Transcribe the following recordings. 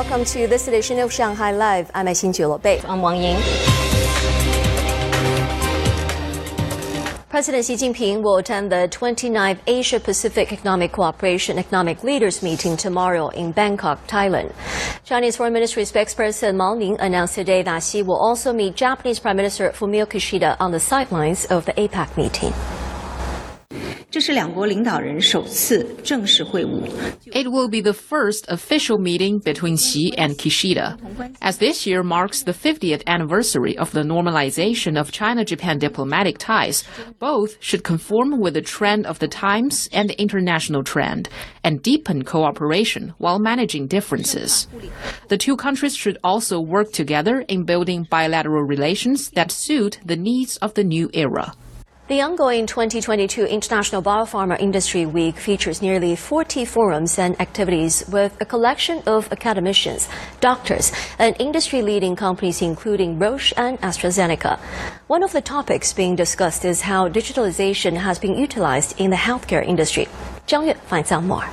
welcome to this edition of Shanghai Live. I'm Xin Bei. I'm Wang Ying. President Xi Jinping will attend the 29th Asia Pacific Economic Cooperation Economic Leaders meeting tomorrow in Bangkok, Thailand. Chinese Foreign Ministry spokesperson Mao Ning announced today that Xi will also meet Japanese Prime Minister Fumio Kishida on the sidelines of the APEC meeting. It will be the first official meeting between Xi and Kishida, as this year marks the 50th anniversary of the normalization of China-Japan diplomatic ties. Both should conform with the trend of the times and the international trend, and deepen cooperation while managing differences. The two countries should also work together in building bilateral relations that suit the needs of the new era. The ongoing 2022 International Biopharma Industry Week features nearly 40 forums and activities with a collection of academicians, doctors, and industry-leading companies including Roche and AstraZeneca. One of the topics being discussed is how digitalization has been utilized in the healthcare industry. Zhang Yue finds out more.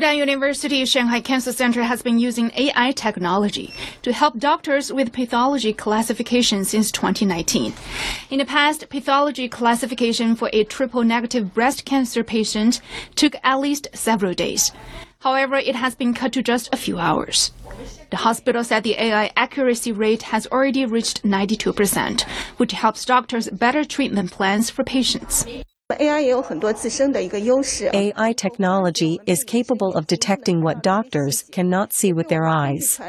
Fudan University Shanghai Cancer Center has been using AI technology to help doctors with pathology classification since 2019. In the past, pathology classification for a triple negative breast cancer patient took at least several days. However, it has been cut to just a few hours. The hospital said the AI accuracy rate has already reached 92%, which helps doctors better treatment plans for patients. AI technology is capable of detecting what doctors cannot see with their eyes.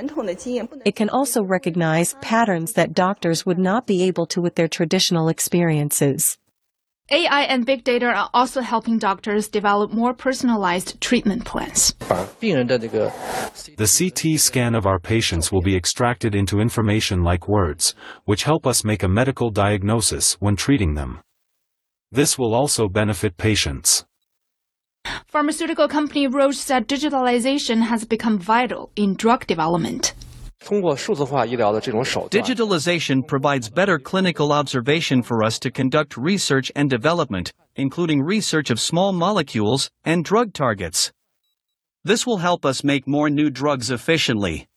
It can also recognize patterns that doctors would not be able to with their traditional experiences. AI and big data are also helping doctors develop more personalized treatment plans. The CT scan of our patients will be extracted into information like words, which help us make a medical diagnosis when treating them. This will also benefit patients. Pharmaceutical company Roche said digitalization has become vital in drug development. Digitalization provides better clinical observation for us to conduct research and development, including research of small molecules and drug targets. This will help us make more new drugs efficiently.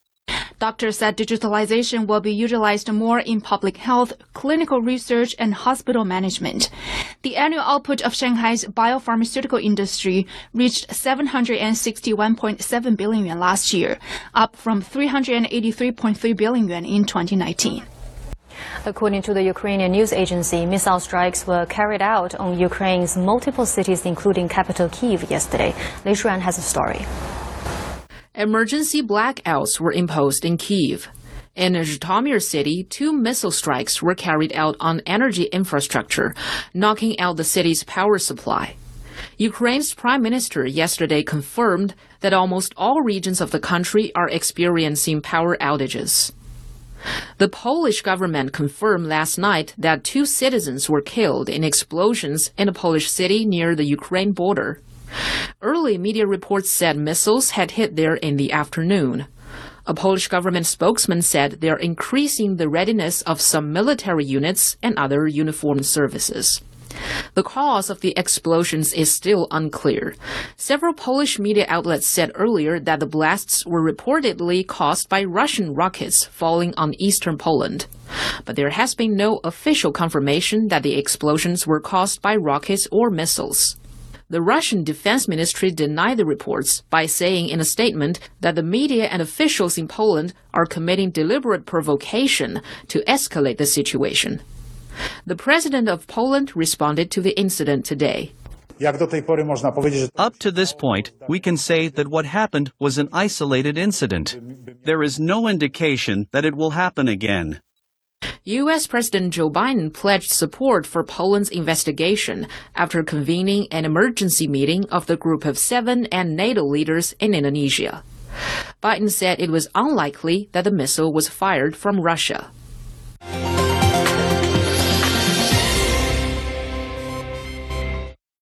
Doctors said digitalization will be utilized more in public health, clinical research, and hospital management. The annual output of Shanghai's biopharmaceutical industry reached 761.7 billion yuan last year, up from 383.3 billion yuan in 2019. According to the Ukrainian news agency, missile strikes were carried out on Ukraine's multiple cities, including capital Kiev, yesterday. Lei Shuyan has a story. Emergency blackouts were imposed in Kiev. In Zhytomyr city, two missile strikes were carried out on energy infrastructure, knocking out the city's power supply. Ukraine's prime minister yesterday confirmed that almost all regions of the country are experiencing power outages. The Polish government confirmed last night that two citizens were killed in explosions in a Polish city near the Ukraine border. Early media reports said missiles had hit there in the afternoon. A Polish government spokesman said they're increasing the readiness of some military units and other uniformed services. The cause of the explosions is still unclear. Several Polish media outlets said earlier that the blasts were reportedly caused by Russian rockets falling on eastern Poland. But there has been no official confirmation that the explosions were caused by rockets or missiles. The Russian Defense Ministry denied the reports by saying in a statement that the media and officials in Poland are committing deliberate provocation to escalate the situation. The president of Poland responded to the incident today. Up to this point, we can say that what happened was an isolated incident. There is no indication that it will happen again. U.S. President Joe Biden pledged support for Poland's investigation after convening an emergency meeting of the Group of Seven and NATO leaders in Indonesia. Biden said it was unlikely that the missile was fired from Russia.